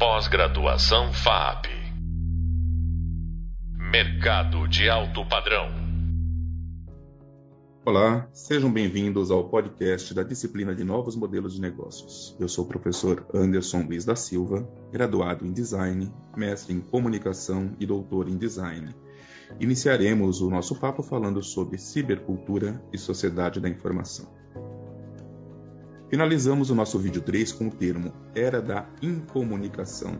Pós-graduação FAP. Mercado de alto padrão. Olá, sejam bem-vindos ao podcast da disciplina de Novos Modelos de Negócios. Eu sou o professor Anderson Luiz da Silva, graduado em Design, mestre em Comunicação e doutor em Design. Iniciaremos o nosso papo falando sobre cibercultura e sociedade da informação. Finalizamos o nosso vídeo 3 com o termo Era da Incomunicação.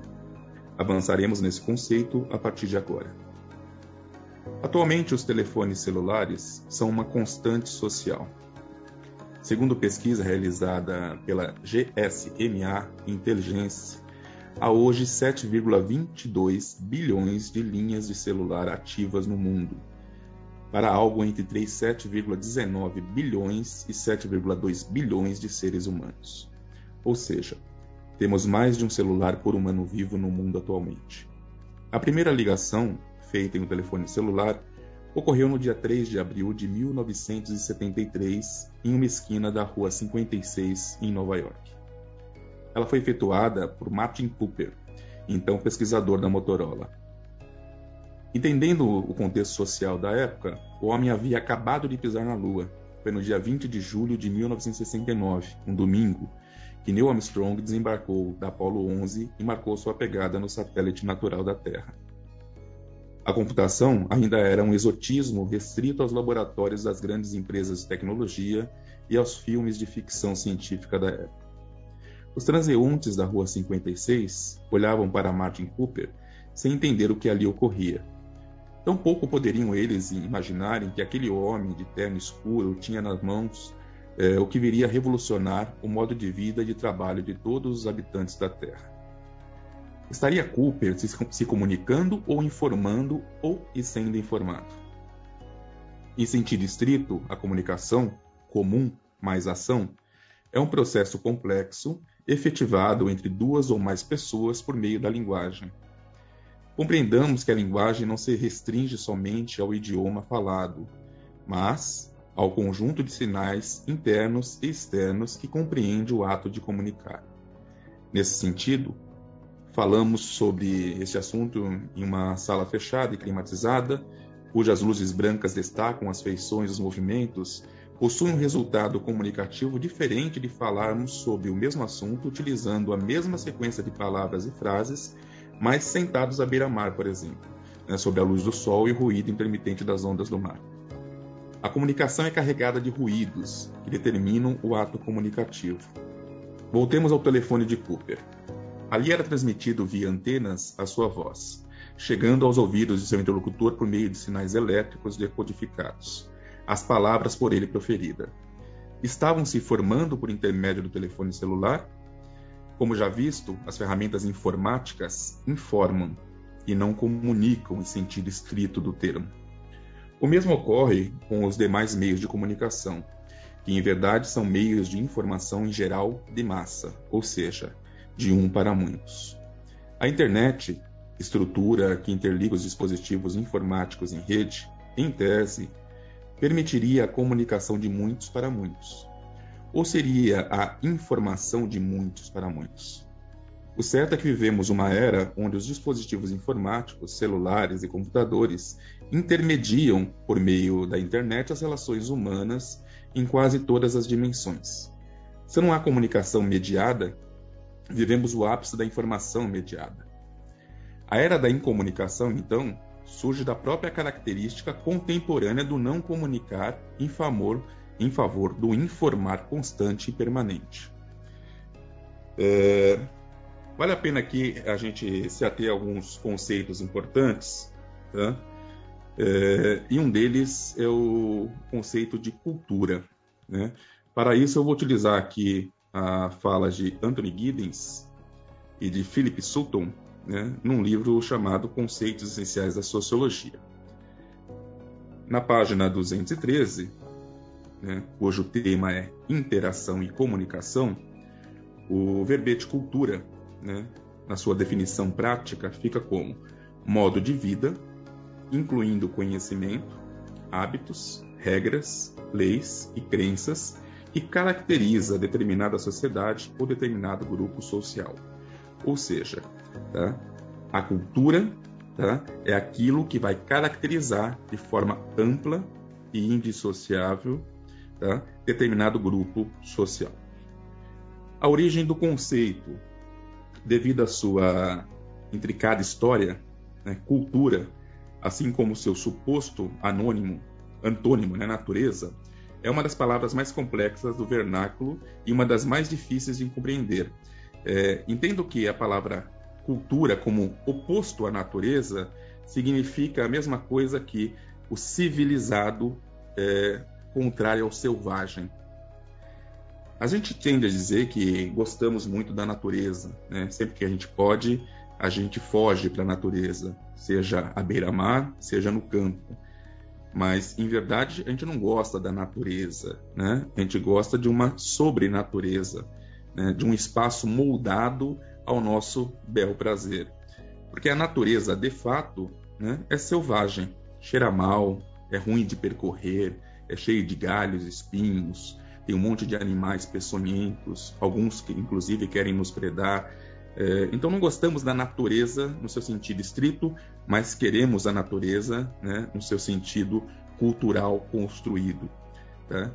Avançaremos nesse conceito a partir de agora. Atualmente, os telefones celulares são uma constante social. Segundo pesquisa realizada pela GSMA Intelligence, há hoje 7,22 bilhões de linhas de celular ativas no mundo, para algo entre 7,19 bilhões e 7,2 bilhões de seres humanos. Ou seja, temos mais de um celular por humano vivo no mundo atualmente. A primeira ligação, feita em um telefone celular, ocorreu no dia 3 de abril de 1973 em uma esquina da Rua 56, em Nova York. Ela foi efetuada por Martin Cooper, então pesquisador da Motorola, Entendendo o contexto social da época, o homem havia acabado de pisar na Lua. Foi no dia 20 de julho de 1969, um domingo, que Neil Armstrong desembarcou da Apollo 11 e marcou sua pegada no satélite natural da Terra. A computação ainda era um exotismo restrito aos laboratórios das grandes empresas de tecnologia e aos filmes de ficção científica da época. Os transeuntes da Rua 56 olhavam para Martin Cooper sem entender o que ali ocorria Tampouco poderiam eles imaginarem que aquele homem de terno escuro tinha nas mãos é, o que viria a revolucionar o modo de vida e de trabalho de todos os habitantes da Terra. Estaria Cooper se, se comunicando ou informando ou sendo informado? Em sentido estrito, a comunicação, comum mais ação, é um processo complexo efetivado entre duas ou mais pessoas por meio da linguagem Compreendamos que a linguagem não se restringe somente ao idioma falado, mas ao conjunto de sinais internos e externos que compreende o ato de comunicar. Nesse sentido, falamos sobre esse assunto em uma sala fechada e climatizada, cujas luzes brancas destacam as feições e os movimentos, possui um resultado comunicativo diferente de falarmos sobre o mesmo assunto utilizando a mesma sequência de palavras e frases mas sentados à beira-mar, por exemplo, né, sob a luz do sol e o ruído intermitente das ondas do mar. A comunicação é carregada de ruídos que determinam o ato comunicativo. Voltemos ao telefone de Cooper. Ali era transmitido via antenas a sua voz, chegando aos ouvidos de seu interlocutor por meio de sinais elétricos decodificados, as palavras por ele proferidas. Estavam se formando por intermédio do telefone celular como já visto, as ferramentas informáticas informam e não comunicam em sentido estrito do termo. O mesmo ocorre com os demais meios de comunicação, que em verdade são meios de informação em geral de massa, ou seja, de um para muitos. A internet, estrutura que interliga os dispositivos informáticos em rede, em tese, permitiria a comunicação de muitos para muitos, ou seria a informação de muitos para muitos? O certo é que vivemos uma era onde os dispositivos informáticos, celulares e computadores intermediam, por meio da internet, as relações humanas em quase todas as dimensões. Se não há comunicação mediada, vivemos o ápice da informação mediada. A era da incomunicação, então, surge da própria característica contemporânea do não comunicar em favor em favor do informar constante e permanente. É, vale a pena aqui a gente se ater a alguns conceitos importantes, tá? é, e um deles é o conceito de cultura. Né? Para isso, eu vou utilizar aqui a fala de Anthony Giddens e de Philip Sutton, né, num livro chamado Conceitos Essenciais da Sociologia. Na página 213, né, cujo tema é interação e comunicação, o verbete cultura, né, na sua definição prática, fica como modo de vida, incluindo conhecimento, hábitos, regras, leis e crenças que caracteriza determinada sociedade ou determinado grupo social. Ou seja, Tá? A cultura tá? é aquilo que vai caracterizar de forma ampla e indissociável tá? determinado grupo social. A origem do conceito, devido à sua intricada história, né, cultura, assim como seu suposto anônimo, antônimo, né, natureza, é uma das palavras mais complexas do vernáculo e uma das mais difíceis de compreender. É, entendo que a palavra cultura, como oposto à natureza, significa a mesma coisa que o civilizado é, contrário ao selvagem. A gente tende a dizer que gostamos muito da natureza, né? sempre que a gente pode, a gente foge para a natureza, seja à beira-mar, seja no campo. Mas, em verdade, a gente não gosta da natureza, né? A gente gosta de uma sobrenatureza, né? de um espaço moldado ao nosso bel prazer. Porque a natureza, de fato, né? é selvagem, cheira mal, é ruim de percorrer, é cheio de galhos, espinhos, tem um monte de animais peçonhentos, alguns que inclusive querem nos predar, é, então não gostamos da natureza no seu sentido estrito, mas queremos a natureza né, no seu sentido cultural construído. Tá?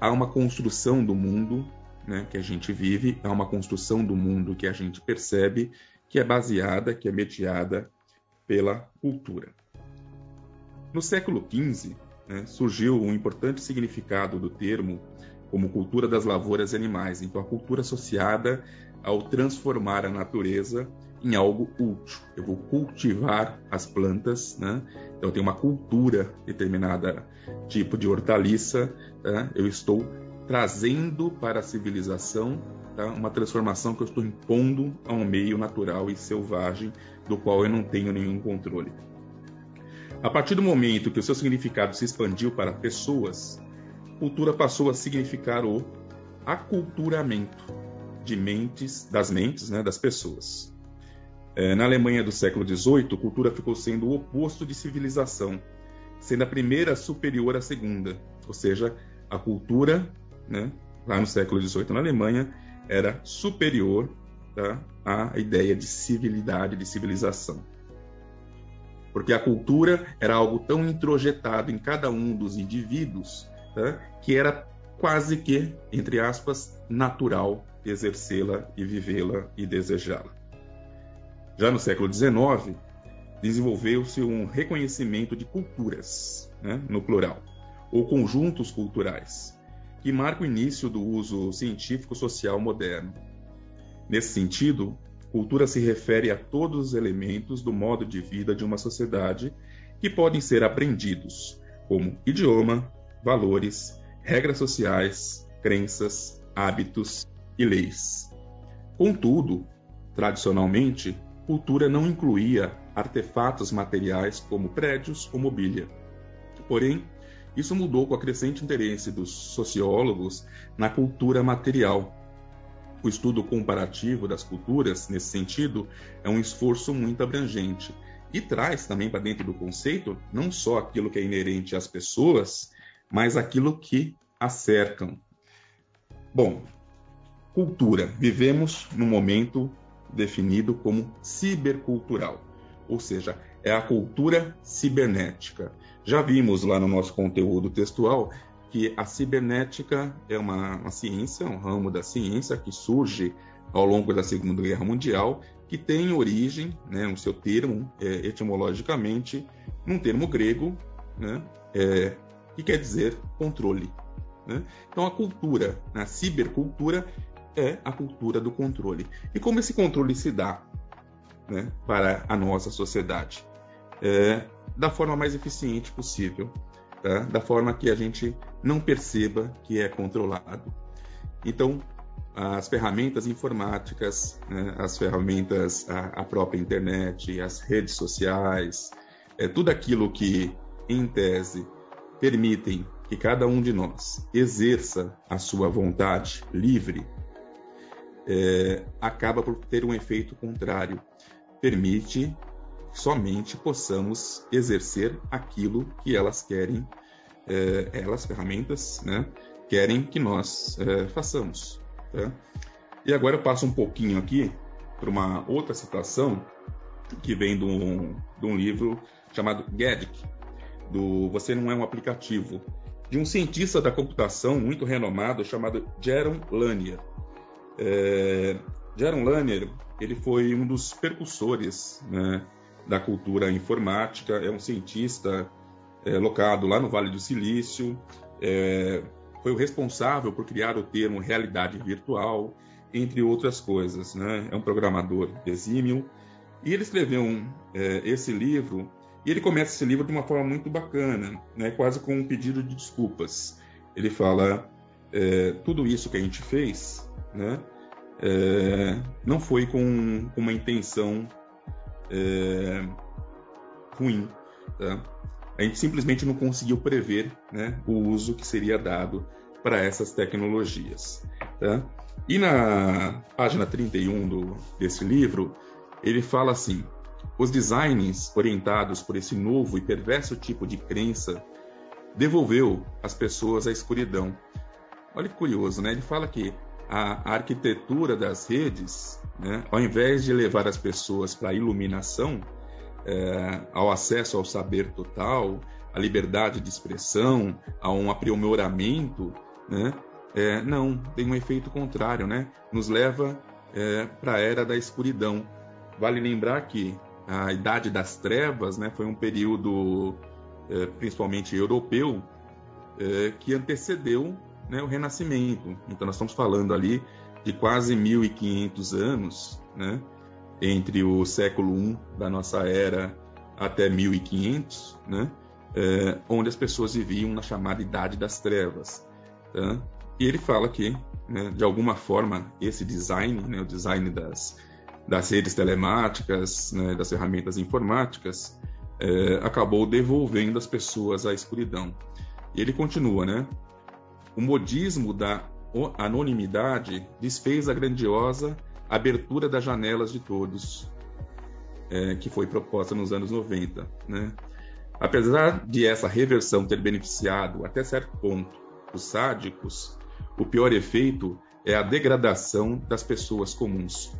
Há uma construção do mundo né, que a gente vive, há uma construção do mundo que a gente percebe, que é baseada, que é mediada pela cultura. No século XV, né, surgiu um importante significado do termo como cultura das lavouras e animais. Então, a cultura associada ao transformar a natureza em algo útil. Eu vou cultivar as plantas, né? Então eu tenho uma cultura determinada tipo de hortaliça, tá? eu estou trazendo para a civilização tá? uma transformação que eu estou impondo a um meio natural e selvagem do qual eu não tenho nenhum controle. A partir do momento que o seu significado se expandiu para pessoas, cultura passou a significar o aculturamento de mentes, das mentes né, das pessoas. É, na Alemanha do século XVIII, cultura ficou sendo o oposto de civilização, sendo a primeira superior à segunda, ou seja, a cultura, né, lá no século XVIII na Alemanha, era superior tá, à ideia de civilidade, de civilização. Porque a cultura era algo tão introjetado em cada um dos indivíduos tá, que era quase que, entre aspas, natural exercê-la e vivê-la e desejá-la. Já no século XIX, desenvolveu-se um reconhecimento de culturas, né, no plural, ou conjuntos culturais, que marca o início do uso científico-social moderno. Nesse sentido, cultura se refere a todos os elementos do modo de vida de uma sociedade que podem ser aprendidos, como idioma, valores, regras sociais, crenças, hábitos, e leis. Contudo, tradicionalmente, cultura não incluía artefatos materiais como prédios ou mobília. Porém, isso mudou com o crescente interesse dos sociólogos na cultura material. O estudo comparativo das culturas, nesse sentido, é um esforço muito abrangente e traz também para dentro do conceito não só aquilo que é inerente às pessoas, mas aquilo que a cercam. Bom, Cultura. Vivemos num momento definido como cibercultural, ou seja, é a cultura cibernética. Já vimos lá no nosso conteúdo textual que a cibernética é uma, uma ciência, um ramo da ciência que surge ao longo da Segunda Guerra Mundial, que tem origem, né, no seu termo, é, etimologicamente, num termo grego, né, é, que quer dizer controle. Né? Então, a cultura, a cibercultura, é a cultura do controle. E como esse controle se dá né, para a nossa sociedade? É, da forma mais eficiente possível, tá? da forma que a gente não perceba que é controlado. Então, as ferramentas informáticas, né, as ferramentas, a, a, própria internet, as redes sociais, é, tudo aquilo que, em tese, permitem que cada um de nós exerça a sua vontade livre é, acaba por ter um efeito contrário. Permite somente possamos exercer aquilo que elas querem, é, elas, ferramentas, né, querem que nós é, façamos. Tá? E agora eu passo um pouquinho aqui por uma outra citação que vem de um, de um livro chamado Gadget, do Você Não É um Aplicativo, de um cientista da computação muito renomado chamado Jaron Lanier. É, Jaron Lanier ele foi um dos percussores né, da cultura informática, é um cientista é, locado lá no Vale do Silício, é, foi o responsável por criar o termo realidade virtual, entre outras coisas. Né? É um programador exímio. E ele escreveu um, é, esse livro, e ele começa esse livro de uma forma muito bacana, né? quase com um pedido de desculpas. Ele fala: é, tudo isso que a gente fez né? É, não foi com, com uma intenção é, ruim. Tá? A gente simplesmente não conseguiu prever né, o uso que seria dado para essas tecnologias. Tá? E na página 31 do, desse livro, ele fala assim: os designs orientados por esse novo e perverso tipo de crença devolveu as pessoas à escuridão. Olha que curioso, né? Ele fala que a, arquitetura das redes, né, ao invés de levar as pessoas para a iluminação, é, ao acesso ao saber total, à liberdade de expressão, a um aprimoramento, né, é, não, tem um efeito contrário, né? Nos leva é, para a era da escuridão. Vale lembrar que a Idade das Trevas né, foi um período, é, principalmente europeu, é, que antecedeu né, o Renascimento. Então, nós estamos falando ali de quase 1500 anos, né, entre o século I da nossa era até 1500, né, é, onde as pessoas viviam na chamada Idade das Trevas. Tá? E ele fala que, né, de alguma forma, esse design, né, o design das, das redes telemáticas, né, das ferramentas informáticas, é, acabou devolvendo as pessoas à escuridão. E ele continua, né? O modismo da anonimidade desfez a grandiosa abertura das janelas de todos, é, que foi proposta nos anos 90. Né? Apesar de essa reversão ter beneficiado, até certo ponto, os sádicos, o pior efeito é a degradação das pessoas comuns.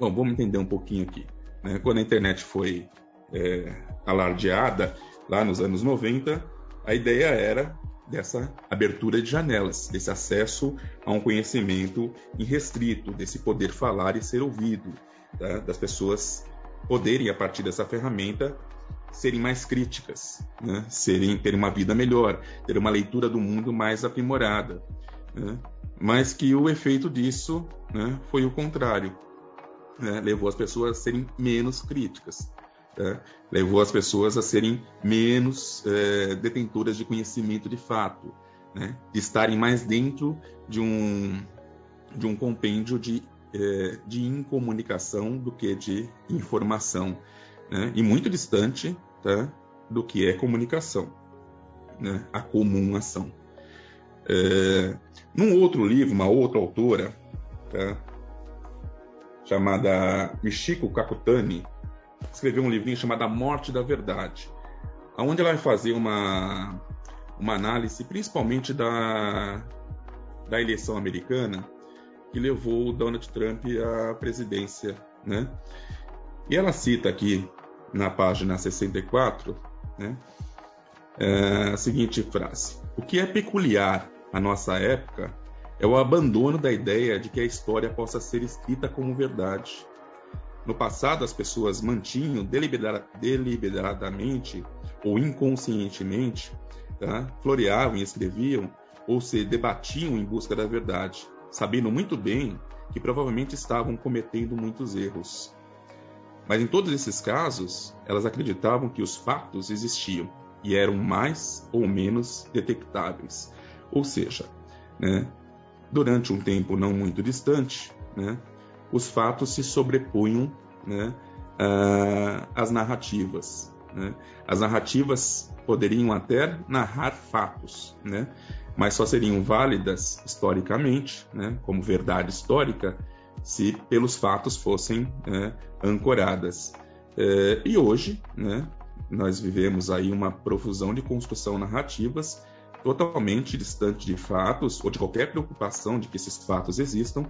Bom, vamos entender um pouquinho aqui. Né? Quando a internet foi é, alardeada, lá nos anos 90, a ideia era dessa abertura de janelas, desse acesso a um conhecimento irrestrito, desse poder falar e ser ouvido, tá? das pessoas poderem, a partir dessa ferramenta, serem mais críticas, né? serem ter uma vida melhor, ter uma leitura do mundo mais aprimorada, né? mas que o efeito disso né, foi o contrário, né? levou as pessoas a serem menos críticas, né? levou as pessoas a serem menos é, detentoras de conhecimento de fato, né? de estarem mais dentro de um de um compêndio de é, de incomunicação do que de informação né? e muito distante tá? do que é comunicação, né? a comum ação. É, num outro livro, uma outra autora, tá? chamada Michiko Kakutani, escreveu um livrinho chamado A Morte da Verdade, onde ela vai fazer uma, uma análise principalmente da, da eleição americana que levou o Donald Trump à presidência, né? E ela cita aqui na página 64, né, é a seguinte frase: O que é peculiar à nossa época é o abandono da ideia de que a história possa ser escrita como verdade. No passado, as pessoas mantinham deliberadamente ou inconscientemente, tá? floreavam e escreviam ou se debatiam em busca da verdade, sabendo muito bem que provavelmente estavam cometendo muitos erros. Mas em todos esses casos, elas acreditavam que os fatos existiam e eram mais ou menos detectáveis. Ou seja, né, durante um tempo não muito distante, né, os fatos se sobrepunham né, às narrativas. Né? As narrativas poderiam até narrar fatos, né, mas só seriam válidas historicamente, né, como verdade histórica, se pelos fatos fossem é, ancoradas. É, e hoje, né, nós vivemos aí uma profusão de construção narrativas totalmente distante de fatos ou de qualquer preocupação de que esses fatos existam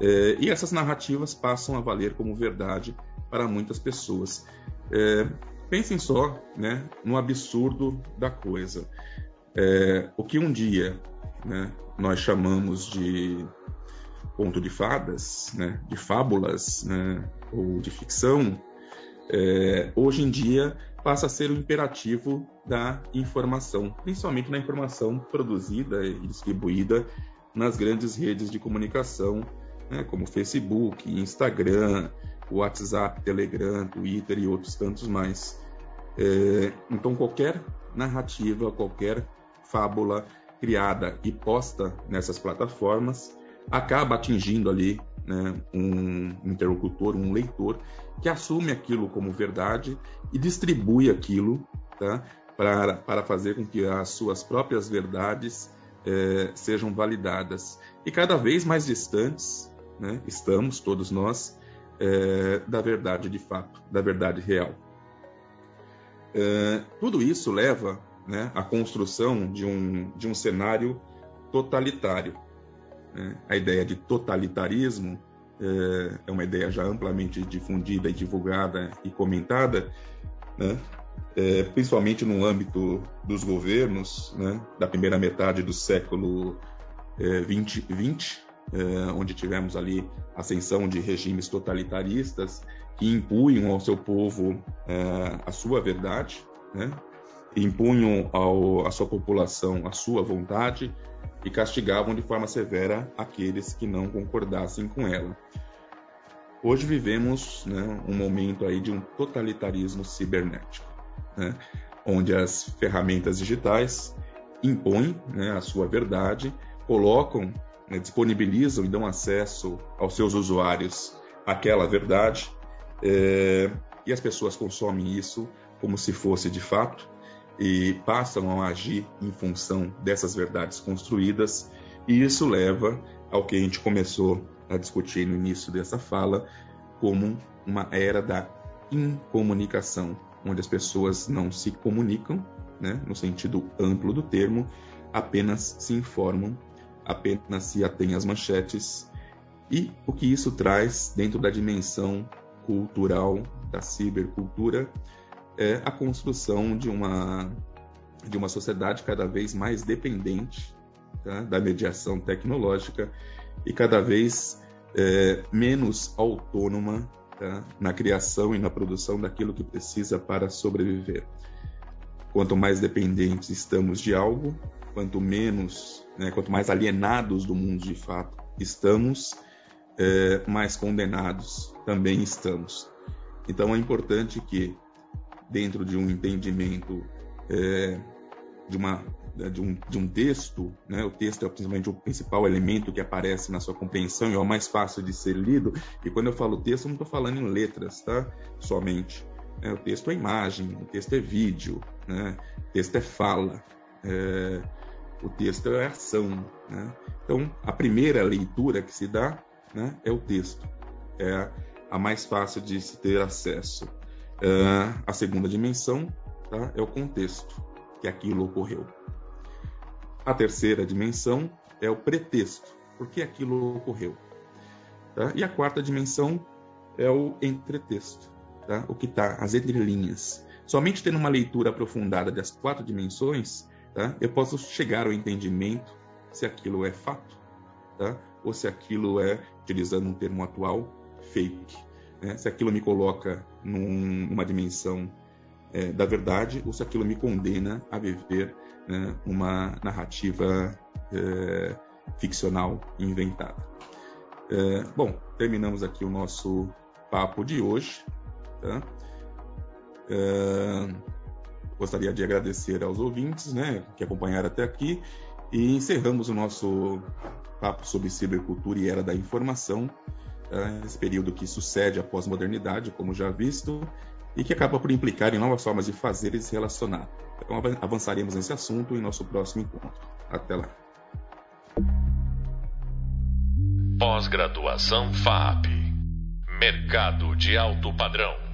É, e essas narrativas passam a valer como verdade para muitas pessoas. É, pensem só né, no absurdo da coisa. É, o que um dia né, nós chamamos de conto de fadas, né, de fábulas né, ou de ficção, hoje em dia passa a ser o imperativo da informação, principalmente na informação produzida e distribuída nas grandes redes de comunicação, né, como Facebook, Instagram, WhatsApp, Telegram, Twitter e outros tantos mais. É, então, qualquer narrativa, qualquer fábula criada e posta nessas plataformas acaba atingindo ali né, um interlocutor, um leitor, que assume aquilo como verdade e distribui aquilo tá, para, para fazer com que as suas próprias verdades é, sejam validadas. E cada vez mais distantes né, estamos, todos nós, é, da verdade de fato, da verdade real. É, tudo isso leva né, à construção de um, de um cenário totalitário né? A ideia de totalitarismo é, é, uma ideia já amplamente difundida e divulgada e comentada, né? é, principalmente no âmbito dos governos né? da primeira metade do século XX, é, 20, onde tivemos ali ascensão de regimes totalitaristas que impunham ao seu povo é, a sua verdade, né? impunham ao, à sua população a sua vontade e castigavam de forma severa aqueles que não concordassem com ela. Hoje vivemos né, um momento aí de um totalitarismo cibernético, né, onde as ferramentas digitais impõem né, a sua verdade, colocam, né, disponibilizam e dão acesso aos seus usuários àquela verdade, é, e as pessoas consomem isso como se fosse de fato, e passam a agir em função dessas verdades construídas, e isso leva ao que a gente começou a discutir no início dessa fala, como uma era da incomunicação, onde as pessoas não se comunicam, né, no sentido amplo do termo, apenas se informam, apenas se atêm às manchetes, e o que isso traz dentro da dimensão cultural da cibercultura é a construção de uma, de uma sociedade cada vez mais dependente tá, da mediação tecnológica e cada vez é, menos autônoma tá, na criação e na produção daquilo que precisa para sobreviver. Quanto mais dependentes estamos de algo, quanto menos, né, quanto mais alienados do mundo de fato estamos, é, mais condenados também estamos. Então é importante que dentro de um entendimento é, de, uma, de, um, de um texto, né? o texto é principalmente o principal elemento que aparece na sua compreensão e é o mais fácil de ser lido. E quando eu falo texto, eu não estou falando em letras, tá? Somente. É, o texto é imagem, o texto é vídeo, né? o texto é fala, é, o texto é ação. Né? Então, a primeira leitura que se dá né, é o texto. É a mais fácil de se ter acesso. Uh, a segunda dimensão tá, é o contexto que aquilo ocorreu. A terceira dimensão é o pretexto, por que aquilo ocorreu. Tá? E a quarta dimensão é o entretexto, tá? o que está, as entrelinhas. Somente tendo uma leitura aprofundada das quatro dimensões, tá? eu posso chegar ao entendimento se aquilo é fato, tá? ou se aquilo é, utilizando um termo atual, fake né? se aquilo me coloca num, numa dimensão é, da verdade ou se aquilo me condena a viver né, uma narrativa é, ficcional inventada. É, bom, terminamos aqui o nosso papo de hoje. Tá? Gostaria de agradecer aos ouvintes né, que acompanharam até aqui e encerramos o nosso papo sobre cibercultura e era da informação uh, esse período que sucede a pós-modernidade, como já visto, e que acaba por implicar em novas formas de fazer e se relacionar. Então avançaremos nesse assunto em nosso próximo encontro. Até lá. Pós-graduação FAP Mercado de alto padrão.